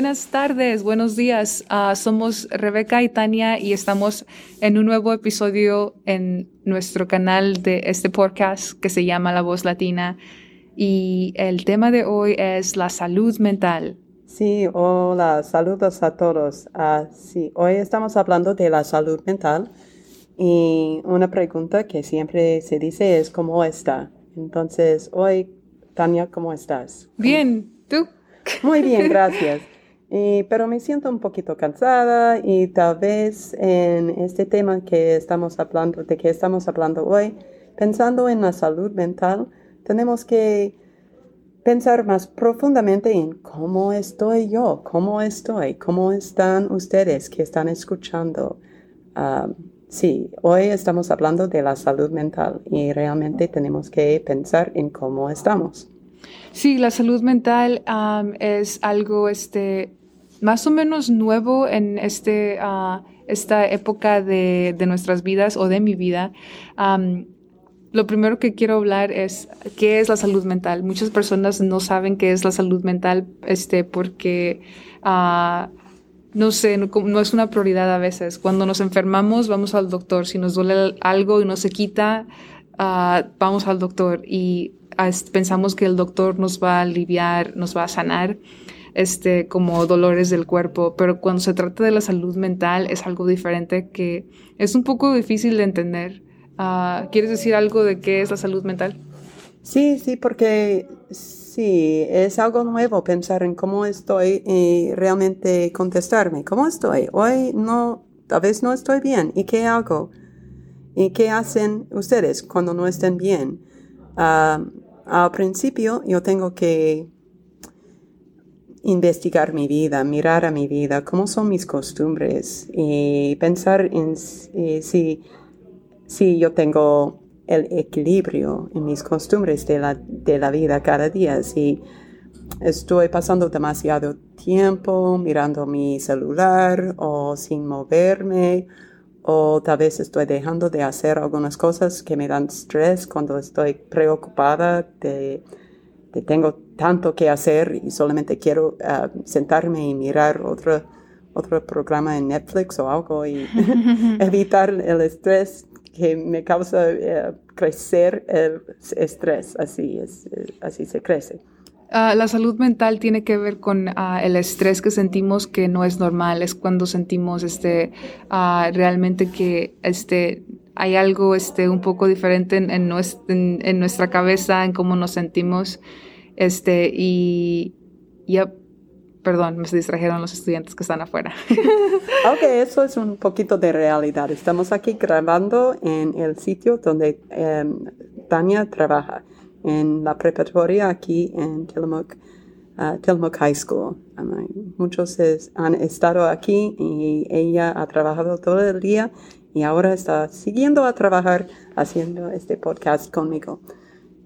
buenas tardes, buenos días. Ah, somos Rebeca y Tania y estamos en un nuevo episodio en nuestro canal de este podcast que se llama La Voz Latina. Y el tema de hoy es la salud mental. Sí, hola, saludos a todos. Ah, sí, hoy estamos hablando de la salud mental y una pregunta que siempre se dice es ¿cómo está? Entonces, hoy, Tania, ¿cómo estás? Bien, ¿tú? Muy bien, gracias. Pero me siento un poquito cansada y tal vez en este tema que estamos hablando, de que estamos hablando hoy, pensando en la salud mental, tenemos que pensar más profundamente en cómo estoy yo, cómo estoy, cómo están ustedes que están escuchando. Ah, sí, hoy estamos hablando de la salud mental y realmente tenemos que pensar en cómo estamos. Sí, la salud mental es algo este, más o menos nuevo en este, ah, esta época de, nuestras vidas o de mi vida lo primero que quiero hablar es qué es la salud mental. Muchas personas no saben qué es la salud mental este, porque, uh, no sé, no, es una prioridad a veces. Cuando nos enfermamos, vamos al doctor. Si nos duele algo y no se quita, uh, vamos al doctor y pensamos que el doctor nos va a aliviar, nos va a sanar. Este, como dolores del cuerpo, pero cuando se trata de la salud mental es algo diferente que es un poco difícil de entender. Ah, ¿Quieres decir algo de qué es la salud mental? Sí, sí, porque sí, es algo nuevo pensar en cómo estoy y realmente contestarme, ¿cómo estoy? Hoy no, tal vez no estoy bien. ¿Y qué hago? ¿Y qué hacen ustedes cuando no estén bien? Ah, al principio yo tengo que investigar mi vida, mirar a mi vida, cómo son mis costumbres y pensar en si si yo tengo el equilibrio en mis costumbres de la, de la vida cada día, si estoy pasando demasiado tiempo mirando mi celular o sin moverme, o tal vez estoy dejando de hacer algunas cosas que me dan estrés cuando estoy preocupada de, que tengo tanto que hacer y solamente quiero ah, sentarme y mirar otro, otro programa en Netflix o algo y evitar el estrés que me causa eh, crecer el estrés, así, es, eh, así se crece. Ah, la salud mental tiene que ver con ah, el estrés que sentimos que no es normal, es cuando sentimos este, realmente que este, hay algo este, un poco diferente en, en, en, nuestra cabeza, en cómo nos sentimos. Este, y, y Perdón, me distrajeron los estudiantes que están afuera. ok, eso es un poquito de realidad. Estamos aquí grabando en el sitio donde em, Tania trabaja, en la preparatoria aquí en Tillamook, uh, High School. muchos han estado aquí y ella ha trabajado todo el día y ahora está siguiendo a trabajar haciendo este podcast conmigo.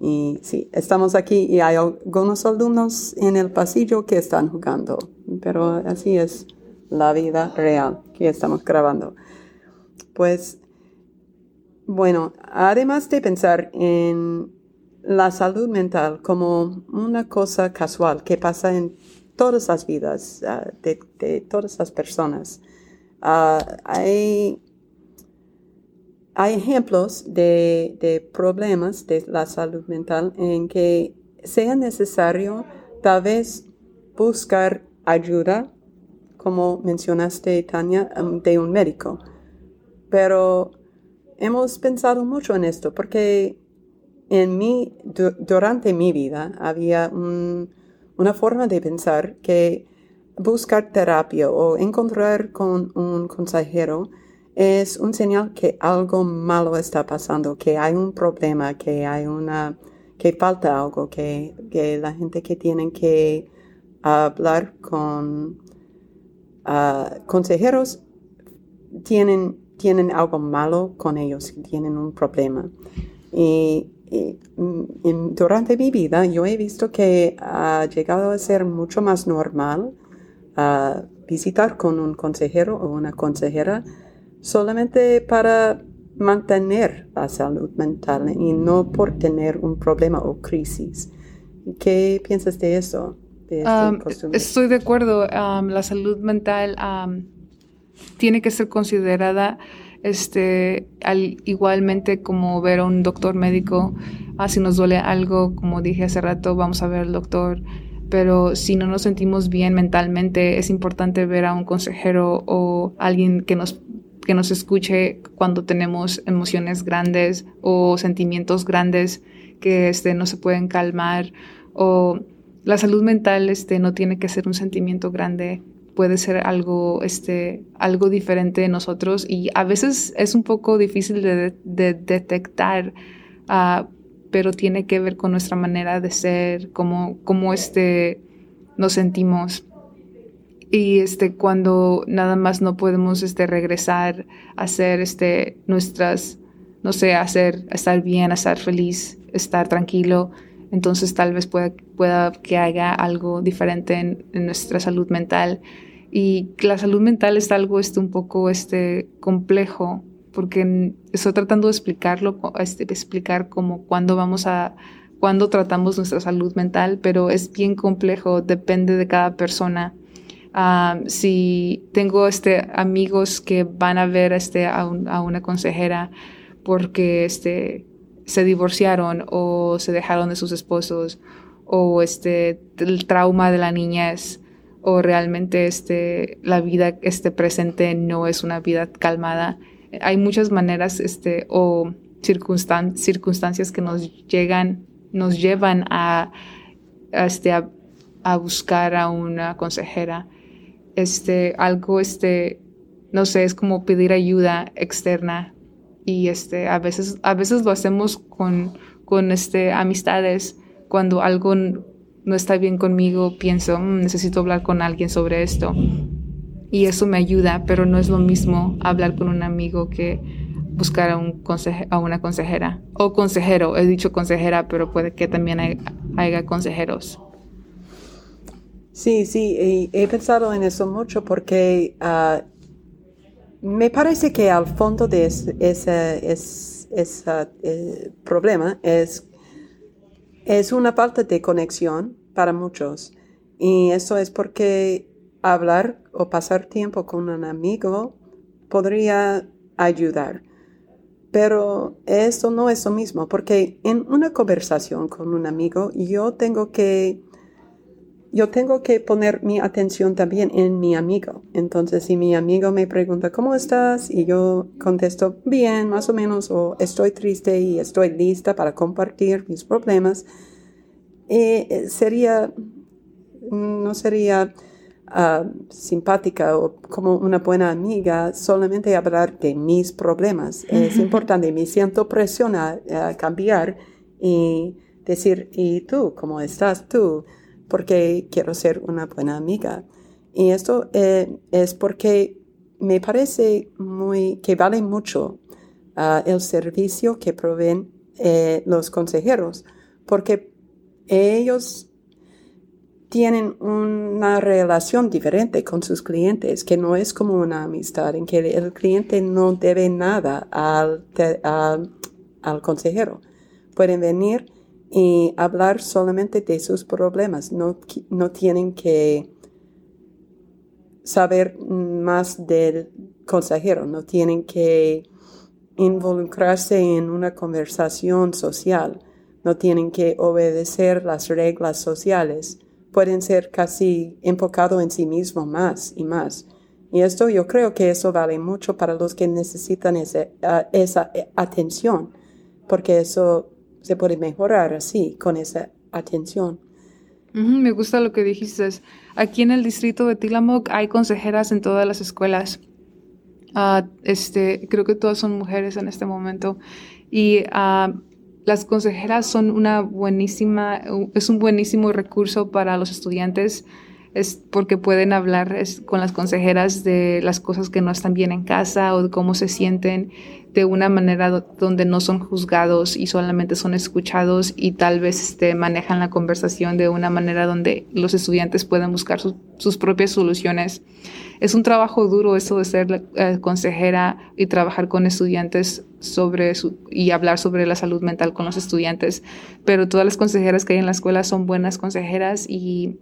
Y sí, estamos aquí y hay algunos alumnos en el pasillo que están jugando, pero así es la vida real que estamos grabando. Pues, bueno, además de pensar en la salud mental como una cosa casual que pasa en todas las vidas ah, de, todas las personas, ah, hay hay ejemplos de, problemas de la salud mental en que sea necesario tal vez buscar ayuda, como mencionaste, Tania, um, de un médico. Pero hemos pensado mucho en esto porque en mí, durante mi vida, había una forma de pensar que buscar terapia o encontrar con un consejero es un señal que algo malo está pasando, que hay un problema, que hay una, que falta algo, que, la gente que tienen que hablar con ah, consejeros tienen, tienen algo malo con ellos, tienen un problema. Y, durante mi vida yo he visto que ha llegado a ser mucho más normal ah, visitar con un consejero o una consejera solamente para mantener la salud mental y no por tener un problema o crisis. ¿Qué piensas de eso? de costumbre. Estoy de acuerdo. la salud mental tiene que ser considerada este, al, igualmente como ver a un doctor médico. Ah, si nos duele algo, como dije hace rato, vamos a ver al doctor. Pero si no nos sentimos bien mentalmente, es importante ver a un consejero o alguien que nos, que nos escuche cuando tenemos emociones grandes o sentimientos grandes que este, no se pueden calmar. O la salud mental este, no tiene que ser un sentimiento grande puede ser algo, este, algo diferente de nosotros y a veces es un poco difícil de, detectar, uh, pero tiene que ver con nuestra manera de ser, cómo, cómo este, nos sentimos. Y este, cuando nada más no podemos este, regresar a hacer este, nuestras, no sé, hacer, estar bien, estar feliz, estar tranquilo, entonces tal vez pueda, pueda que haya algo diferente en, nuestra salud mental. Y la salud mental es algo este, un poco este, complejo, porque estoy tratando de explicarlo, este, explicar como cuándo vamos a, cuándo tratamos nuestra salud mental, pero es bien complejo, depende de cada persona. Ah, si tengo este, amigos que van a ver este, a, a una consejera porque este, se divorciaron o se dejaron de sus esposos o este, el trauma de la niñez o realmente este, la vida este, presente no es una vida calmada. Hay muchas maneras este, o circunstan circunstancias que nos llegan, nos llevan a, este, a, buscar a una consejera. Este, algo, este, no sé, es como pedir ayuda externa y este, a, veces, a veces lo hacemos con, con este, amistades. Cuando algo no está bien conmigo, pienso, mm, necesito hablar con alguien sobre esto. Y eso me ayuda, pero no es lo mismo hablar con un amigo que buscar a, un a una consejera. O consejero, he dicho consejera, pero puede que también haya consejeros. Sí, sí, he pensado en eso mucho porque uh, me parece que al fondo de ese, ese, eh, problema es, es una falta de conexión para muchos. Y eso es porque hablar o pasar tiempo con un amigo podría ayudar. Pero eso no es lo mismo, porque en una conversación con un amigo yo tengo que yo tengo que poner mi atención también en mi amigo. Entonces, si mi amigo me pregunta, ¿cómo estás? Y yo contesto, bien, más o menos, o estoy triste y estoy lista para compartir mis problemas, eh, sería, no sería ah, simpática o como una buena amiga solamente hablar de mis problemas. Es importante, me siento presión a cambiar y decir, ¿y tú? ¿Cómo estás tú? Porque quiero ser una buena amiga. Y esto eh, es porque me parece muy, que vale mucho ah, el servicio que proveen eh, los consejeros, porque ellos tienen una relación diferente con sus clientes, que no es como una amistad, en que el cliente no debe nada al, al consejero. Pueden venir y hablar solamente de sus problemas. No, no tienen que saber más del consejero, no tienen que involucrarse en una conversación social, no tienen que obedecer las reglas sociales, pueden ser casi enfocados en sí mismos más y más. Y esto yo creo que eso vale mucho para los que necesitan ah, esa atención, porque eso se puede mejorar así, con esa atención. me gusta lo que dijiste. Aquí en el distrito de Tillamook hay consejeras en todas las escuelas. Ah, este, creo que todas son mujeres en este momento. Y ah, las consejeras son una buenísima, es un buenísimo recurso para los estudiantes es porque pueden hablar con las consejeras de las cosas que no están bien en casa o de cómo se sienten de una manera donde no son juzgados y solamente son escuchados y tal vez este, manejan la conversación de una manera donde los estudiantes pueden buscar sus propias soluciones. Es un trabajo duro eso de ser eh, consejera y trabajar con estudiantes sobre y hablar sobre la salud mental con los estudiantes, pero todas las consejeras que hay en la escuela son buenas consejeras y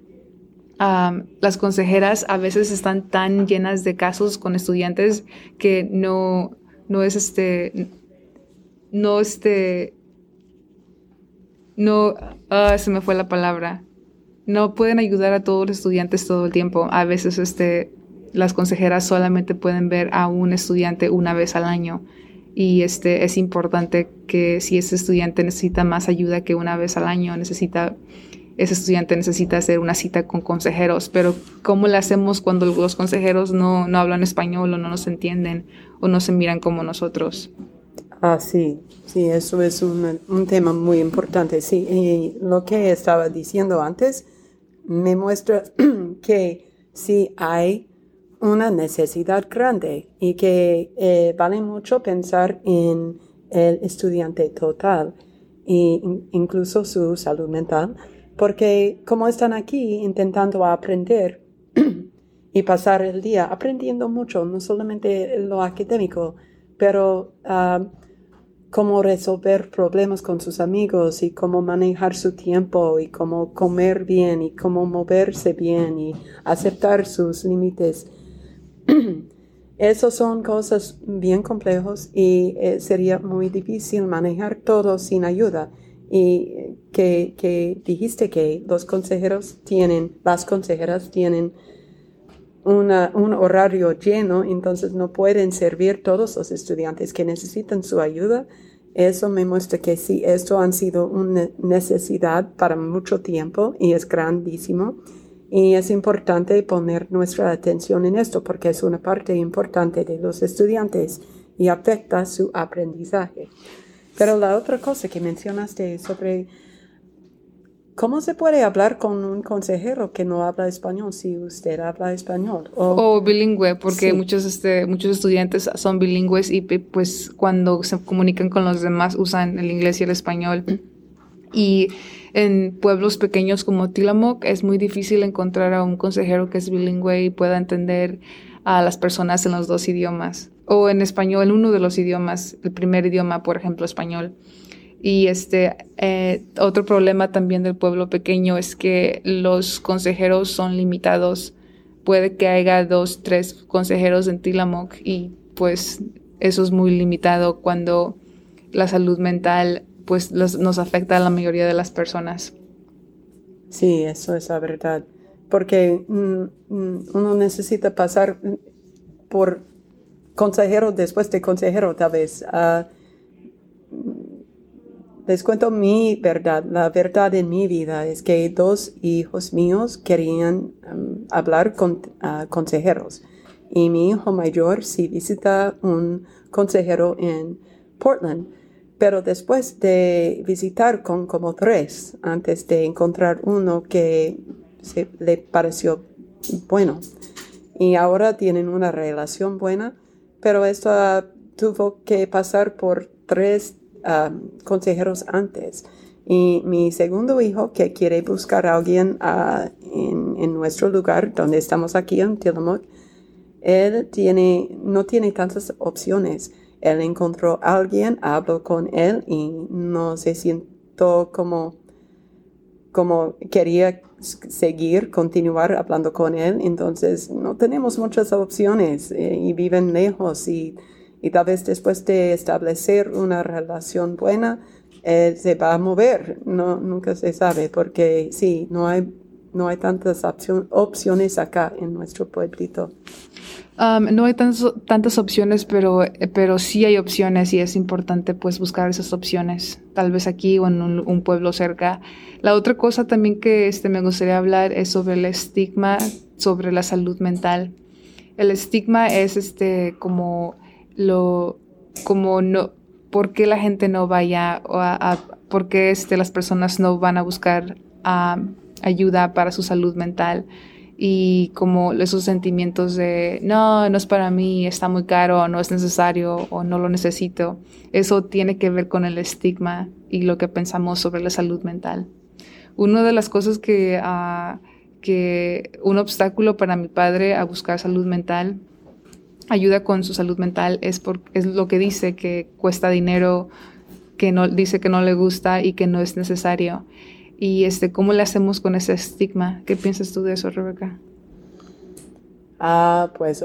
las consejeras a veces están tan llenas de casos con estudiantes que no, no es este, no este, no, ah, se me fue la palabra. No pueden ayudar a todos los estudiantes todo el tiempo. A veces este, las consejeras solamente pueden ver a un estudiante una vez al año y este es importante que si ese estudiante necesita más ayuda que una vez al año, necesita ese estudiante necesita hacer una cita con consejeros, pero ¿cómo le hacemos cuando los consejeros no, no hablan español o no nos entienden o no se miran como nosotros? Ah, sí, sí, eso es un, un tema muy importante. Sí, y lo que estaba diciendo antes me muestra que sí hay una necesidad grande y que eh, vale mucho pensar en el estudiante total e incluso su salud mental, porque como están aquí intentando aprender y pasar el día aprendiendo mucho, no solamente lo académico, pero uh, cómo resolver problemas con sus amigos y cómo manejar su tiempo y cómo comer bien y cómo moverse bien y aceptar sus límites Esas son cosas bien complejas y eh, sería muy difícil manejar todo sin ayuda. Y que, dijiste que los consejeros tienen, las consejeras tienen una, un horario lleno, entonces no pueden servir todos los estudiantes que necesitan su ayuda. Eso me muestra que sí, esto han sido una necesidad para mucho tiempo y es grandísimo. Y es importante poner nuestra atención en esto porque es una parte importante de los estudiantes y afecta su aprendizaje. Pero la otra cosa que mencionaste sobre cómo se puede hablar con un consejero que no habla español si usted habla español. O, bilingüe, porque muchos, este, muchos estudiantes son bilingües y pues cuando se comunican con los demás usan el inglés y el español. Y en pueblos pequeños como Tillamook es muy difícil encontrar a un consejero que es bilingüe y pueda entender a las personas en los dos idiomas o en español, uno de los idiomas, el primer idioma, por ejemplo, español. Y este eh, otro problema también del pueblo pequeño es que los consejeros son limitados. Puede que haya dos, tres consejeros en Tillamook y pues eso es muy limitado cuando la salud mental pues nos afecta a la mayoría de las personas. Sí, eso es la verdad. Porque mm, mm, uno necesita pasar por consejero después de consejero, tal vez. Uh, les cuento mi verdad. La verdad en mi vida es que dos hijos míos querían hablar con uh, consejeros. Y mi hijo mayor sí visita un consejero en Portland pero después de visitar con como tres, antes de encontrar uno que se, le pareció bueno, y ahora tienen una relación buena, pero esto tuvo que pasar por tres consejeros antes. Y mi segundo hijo, que quiere buscar a alguien en, en, nuestro lugar, donde estamos aquí en Tillamook, él tiene, no tiene tantas opciones. Él encontró a alguien, habló con él y no se sintió como, como quería seguir, continuar hablando con él. Entonces no tenemos muchas opciones eh, y viven lejos y, y, tal vez después de establecer una relación buena, él se va a mover. No, nunca se sabe porque sí, no hay, no hay tantas opciones acá en nuestro pueblito. No hay tantas opciones, pero, pero sí hay opciones y es importante pues buscar esas opciones, tal vez aquí o en un, pueblo cerca. La otra cosa también que este, me gustaría hablar es sobre el estigma sobre la salud mental. El estigma es este como lo como no por qué la gente no vaya o a, por qué este, las personas no van a buscar ayuda para su salud mental y como esos sentimientos de no, no es para mí, está muy caro, no es necesario o no lo necesito, eso tiene que ver con el estigma y lo que pensamos sobre la salud mental. Una de las cosas que, uh, que un obstáculo para mi padre a buscar salud mental, ayuda con su salud mental, es, por, es lo que dice que cuesta dinero, que no, dice que no le gusta y que no es necesario. Y este, cómo le hacemos con ese estigma. ¿Qué piensas tú de eso, Rebeca? Ah, pues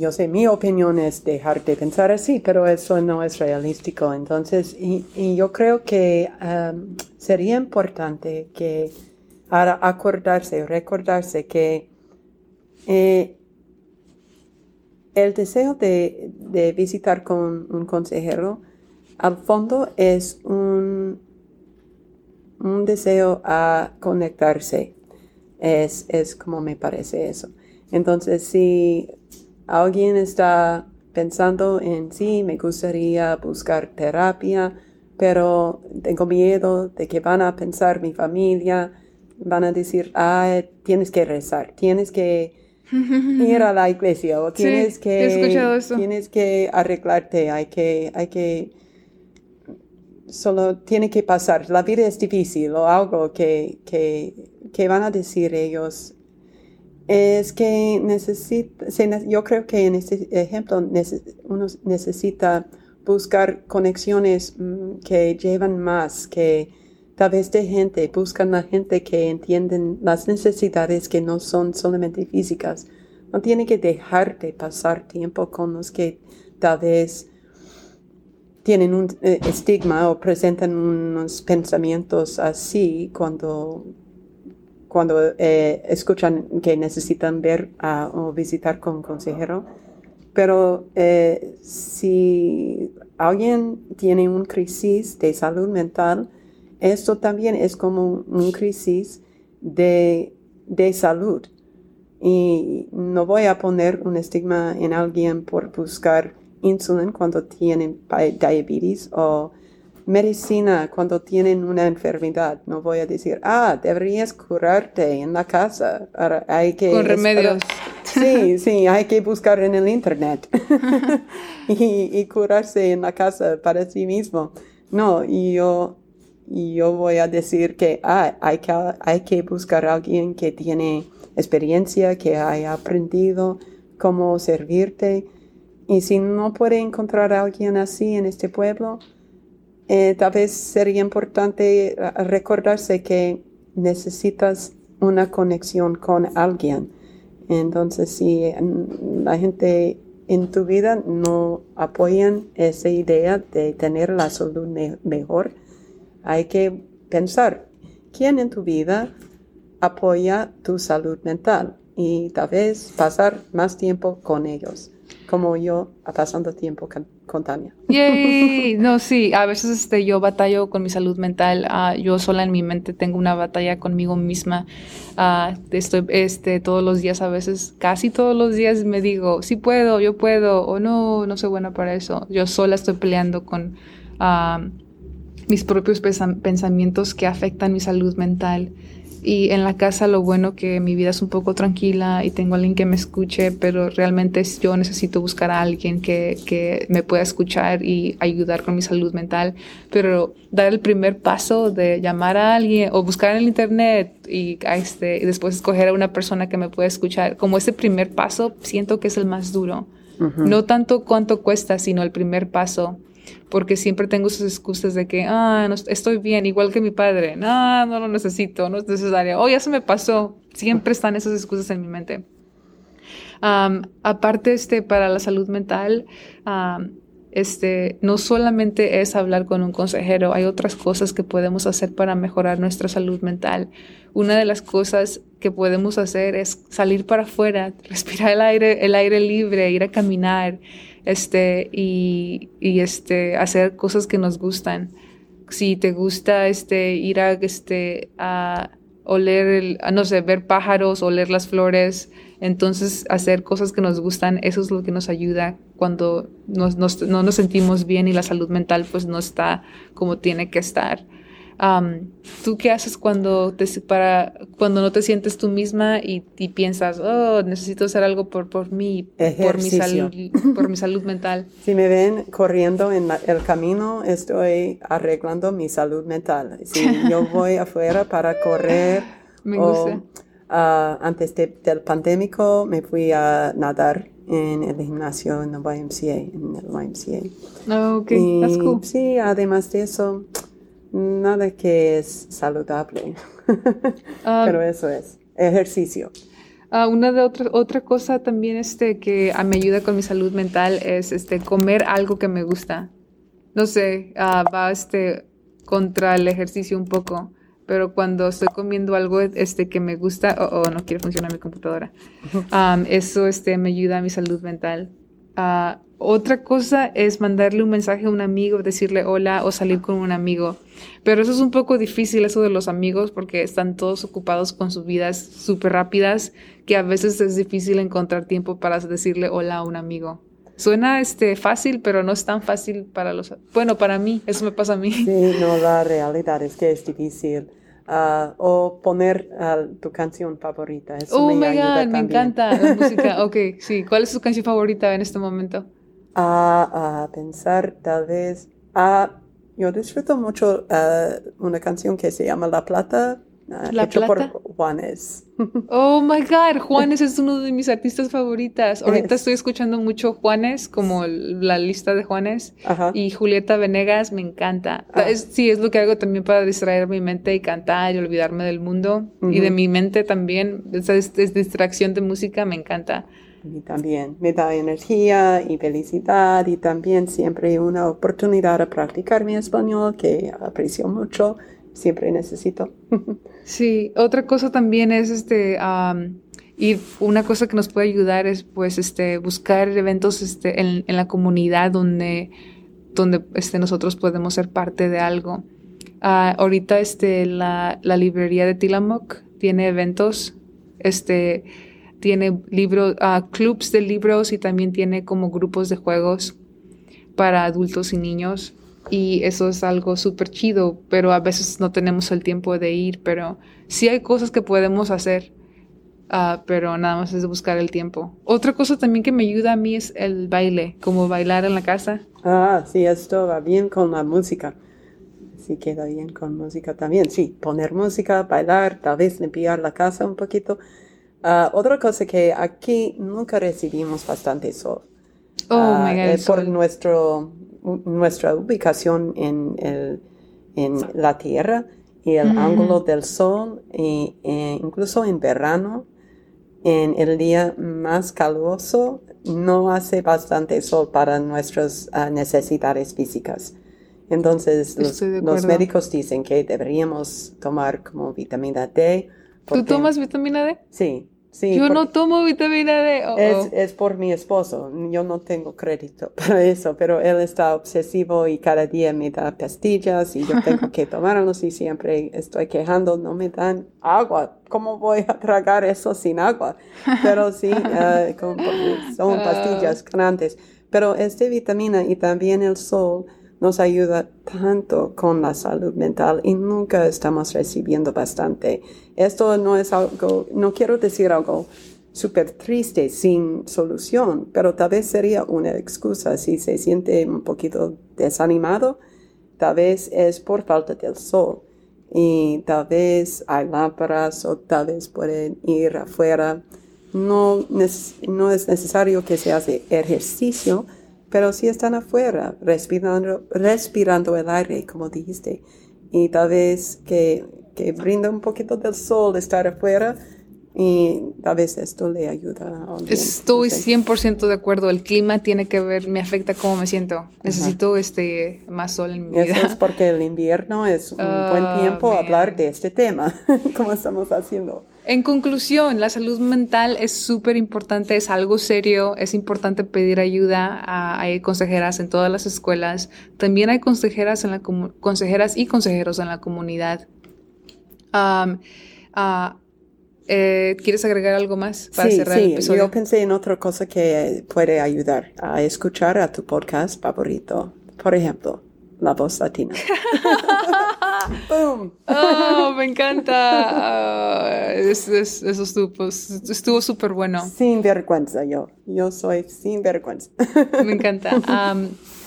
yo sé, mi opinión es dejar de pensar así, pero eso no es realístico. Entonces, y, yo creo que sería importante que acordarse, recordarse que eh, el deseo de, visitar con un consejero, al fondo es un, un deseo a conectarse. Es, es como me parece eso. Entonces, si alguien está pensando en sí, me gustaría buscar terapia, pero tengo miedo de que van a pensar mi familia, van a decir, ah, tienes que rezar, tienes que ir a la iglesia o tienes que tienes que arreglarte, hay que hay que solo tiene que pasar, la vida es difícil o algo que, que, van a decir ellos es que necesita, yo creo que en este ejemplo uno necesita buscar conexiones mm, que llevan más, que tal vez de gente, buscan a gente que entienden las necesidades que no son solamente físicas. No tiene que dejar de pasar tiempo con los que tal vez tienen un eh, estigma o presentan unos pensamientos así cuando, cuando eh, escuchan que necesitan ver o visitar con un consejero. Pero eh, si alguien tiene una crisis de salud mental, esto también es como un crisis de, salud. Y no voy a poner un estigma en alguien por buscar insulina cuando tienen diabetes o medicina cuando tienen una enfermedad. No voy a decir, ah, deberías curarte en la casa. hay que Con remedios. sí, sí, hay que buscar en el internet y, y, curarse en la casa para sí mismo. No, y yo yo voy a decir que ah, hay, que hay que buscar a alguien que tiene experiencia, que haya aprendido cómo servirte. Y si no puede encontrar a alguien así en este pueblo, eh, tal vez sería importante recordarse que necesitas una conexión con alguien. Entonces, si la gente en tu vida no apoyan esa idea de tener la salud mejor, hay que pensar quién en tu vida apoya tu salud mental y tal vez pasar más tiempo con ellos, como yo pasando tiempo con, Tania. Yay. No, sí, a veces este, yo batallo con mi salud mental, ah, yo sola en mi mente tengo una batalla conmigo misma, uh, estoy este, todos los días, a veces, casi todos los días me digo, sí puedo, yo puedo, o no, no soy buena para eso, yo sola estoy peleando con... Ah, mis propios pensamientos que afectan mi salud mental. Y en la casa lo bueno que mi vida es un poco tranquila y tengo alguien que me escuche, pero realmente yo necesito buscar a alguien que, que me pueda escuchar y ayudar con mi salud mental. Pero dar el primer paso de llamar a alguien o buscar en el internet y, este, y después escoger a una persona que me pueda escuchar, como ese primer paso siento que es el más duro. No tanto cuánto cuesta, sino el primer paso porque siempre tengo esas excusas de que, ah, no, estoy bien, igual que mi padre, no, no lo necesito, no es necesario, oh, ya se me pasó, siempre están esas excusas en mi mente. aparte, este, para la salud mental, este, no solamente es hablar con un consejero, hay otras cosas que podemos hacer para mejorar nuestra salud mental. Una de las cosas que podemos hacer es salir para afuera, respirar el aire, el aire libre, ir a caminar, este, y, este, hacer cosas que nos gustan. Si te gusta este, ir a, este, a oler, el, no sé, ver pájaros, oler las flores, entonces hacer cosas que nos gustan, eso es lo que nos ayuda cuando no nos sentimos bien y la salud mental pues no está como tiene que estar. ¿Tú qué haces cuando, te, para, cuando no te sientes tú misma y, piensas, oh, necesito hacer algo por, por mí, por mi, salud, por mi salud mental? Si me ven corriendo en el camino, estoy arreglando mi salud mental. Si yo voy afuera para correr, me gusta. Ah, antes del pandémico me fui a nadar en el gimnasio en el YMCA, en el YMCA. Oh, okay. That's cool. Sí, además de eso, Nada que es saludable. Ah, Pero eso es. Ejercicio. Ah, una de otra, otra cosa también este, que me ayuda con mi salud mental es este, comer algo que me gusta. No sé, ah, va este, contra el ejercicio un poco, pero cuando estoy comiendo algo este, que me gusta, o no quiere funcionar mi computadora, eso este, me ayuda a mi salud mental. Otra cosa es mandarle un mensaje a un amigo, decirle hola o salir con un amigo. Pero eso es un poco difícil, eso de los amigos, porque están todos ocupados con sus vidas súper rápidas, que a veces es difícil encontrar tiempo para decirle hola a un amigo. Suena este, fácil, pero no es tan fácil para los... Bueno, para mí, eso me pasa a mí. Sí, no, la realidad es que es difícil. Ah, o poner ah, tu canción favorita. Eso Oh me my ayuda God, me también. encanta la música. Ok, sí. ¿Cuál es tu canción favorita en este momento? A, a pensar tal vez. ah, yo disfruto mucho ah, una canción que se llama La Plata, ah, ¿La hecho Plata? por Juanes. Oh my God, Juanes es uno de mis artistas favoritas. Ahorita Es. estoy escuchando mucho Juanes, como la lista de Juanes. Ajá. Y Julieta Venegas me encanta. Ah. Es- sí, es lo que hago también para distraer mi mente y cantar y olvidarme del mundo. Y de mi mente también. Esa es, es distracción de música me encanta. Mí también me da energía y felicidad y también siempre una oportunidad a practicar mi español que aprecio mucho, siempre necesito. Sí, otra cosa también es este am, y una cosa que nos puede ayudar es pues este buscar eventos este en, en la comunidad donde donde este nosotros podemos ser parte de algo. Ah, ahorita este la, la librería de Tillamook tiene eventos, este tiene libros, ah, clubs de libros y también tiene como grupos de juegos para adultos y niños. Y eso es algo súper chido, pero a veces no tenemos el tiempo de ir, pero sí hay cosas que podemos hacer, ah, pero nada más es buscar el tiempo. Otra cosa también que me ayuda a mí es el baile, como bailar en la casa. Ah, sí, esto va bien con la música. Sí, queda bien con música también. Sí, poner música, bailar, tal vez limpiar la casa un poquito. Ah, otra cosa que aquí nunca recibimos bastante sol. Oh, Ah, my God, eh, el por sol. nuestro, nuestra ubicación en, el, en la Tierra y el Ujú. ángulo del sol, y, eh, incluso en verano, en el día más caluroso, no hace bastante sol para nuestras ah, necesidades físicas. Entonces, los, los médicos dicen que deberíamos tomar como vitamina D. ¿Tú tomas vitamina D? Sí, sí. Yo no tomo vitamina D. Oh, es, oh. es por mi esposo. Yo no tengo crédito para eso, pero él está obsesivo y cada día me da pastillas y yo tengo que tomarlos y siempre estoy quejando, no me dan agua. ¿Cómo voy a tragar eso sin agua? Pero sí, eh, con- porque son Ah. pastillas grandes. Pero este vitamina y también el sol nos ayuda tanto con la salud mental y nunca estamos recibiendo bastante. Esto no es algo, no quiero decir algo súper triste, sin solución, pero tal vez sería una excusa si se siente un poquito desanimado, tal vez es por falta del sol y tal vez hay lámparas o tal vez pueden ir afuera. No, no es necesario que se hace ejercicio, pero si están afuera, respirando, respirando el aire, como dijiste, y tal vez que, que brinda un poquito del sol estar afuera, y tal vez esto le ayuda a alguien. Estoy no sé. 100% de acuerdo. El clima tiene que ver, me afecta cómo me siento. Necesito este más sol en mi Eso es vida. porque el invierno es un Ah, buen tiempo a man. hablar de este tema, como estamos haciendo. En conclusión, la salud mental es súper importante, es algo serio, es importante pedir ayuda. a- hay consejeras en todas las escuelas. También hay consejeras, en la consejeras y consejeros en la comunidad. Am, ah, eh, ¿Quieres agregar algo más para sí, cerrar el sí, episodio? yo pensé en otra cosa que puede ayudar a escuchar a tu podcast favorito. Por ejemplo, La Voz Latina. ¡Boom! Oh, me encanta. Es- es- eso estuvo pues, estuvo súper bueno. Sin vergüenza yo. Yo soy sin vergüenza. Me encanta.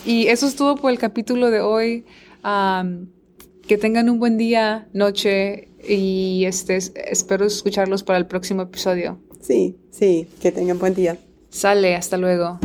Y eso es todo por el capítulo de hoy. Que tengan un buen día, noche y este, espero escucharlos para el próximo episodio. Sí, sí, que tengan buen día. Sale, hasta luego.